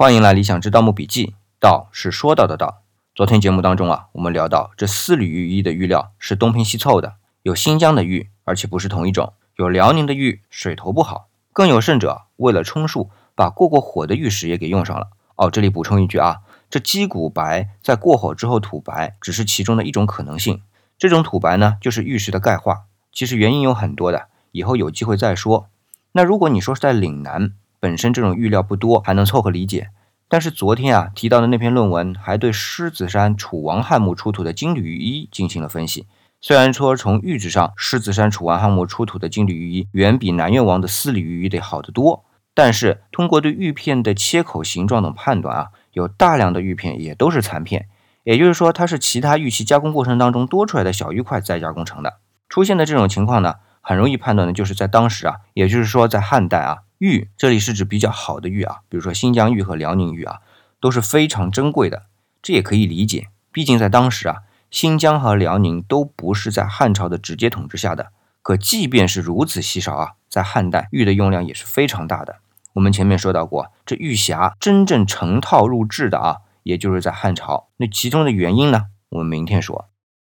欢迎来理想之盗墓笔记，道是说到的道。昨天节目当中啊，我们聊到这四缕玉衣的玉料是东拼西凑的，有新疆的玉，而且不是同一种；有辽宁的玉，水头不好；更有甚者，为了充数，把过过火的玉石也给用上了。哦，这里补充一句啊，这鸡骨白在过火之后土白，只是其中的一种可能性。这种土白呢，就是玉石的钙化，其实原因有很多的，以后有机会再说。那如果你说是在岭南，本身这种玉料不多，还能凑合理解。但是昨天啊提到的那篇论文，还对狮子山楚王汉墓出土的金缕玉衣进行了分析。虽然说从玉质上，狮子山楚王汉墓出土的金缕玉衣远比南越王的丝缕玉衣得好得多，但是通过对玉片的切口形状等判断啊，有大量的玉片也都是残片，也就是说它是其他玉器加工过程当中多出来的小玉块再加工成的。出现的这种情况呢，很容易判断的就是在当时啊，也就是说在汉代啊。玉这里是指比较好的玉啊，比如说新疆玉和辽宁玉啊，都是非常珍贵的。这也可以理解，毕竟在当时啊，新疆和辽宁都不是在汉朝的直接统治下的。可即便是如此稀少啊，在汉代玉的用量也是非常大的。我们前面说到过，这玉匣真正成套入制的啊，也就是在汉朝。那其中的原因呢，我们明天说。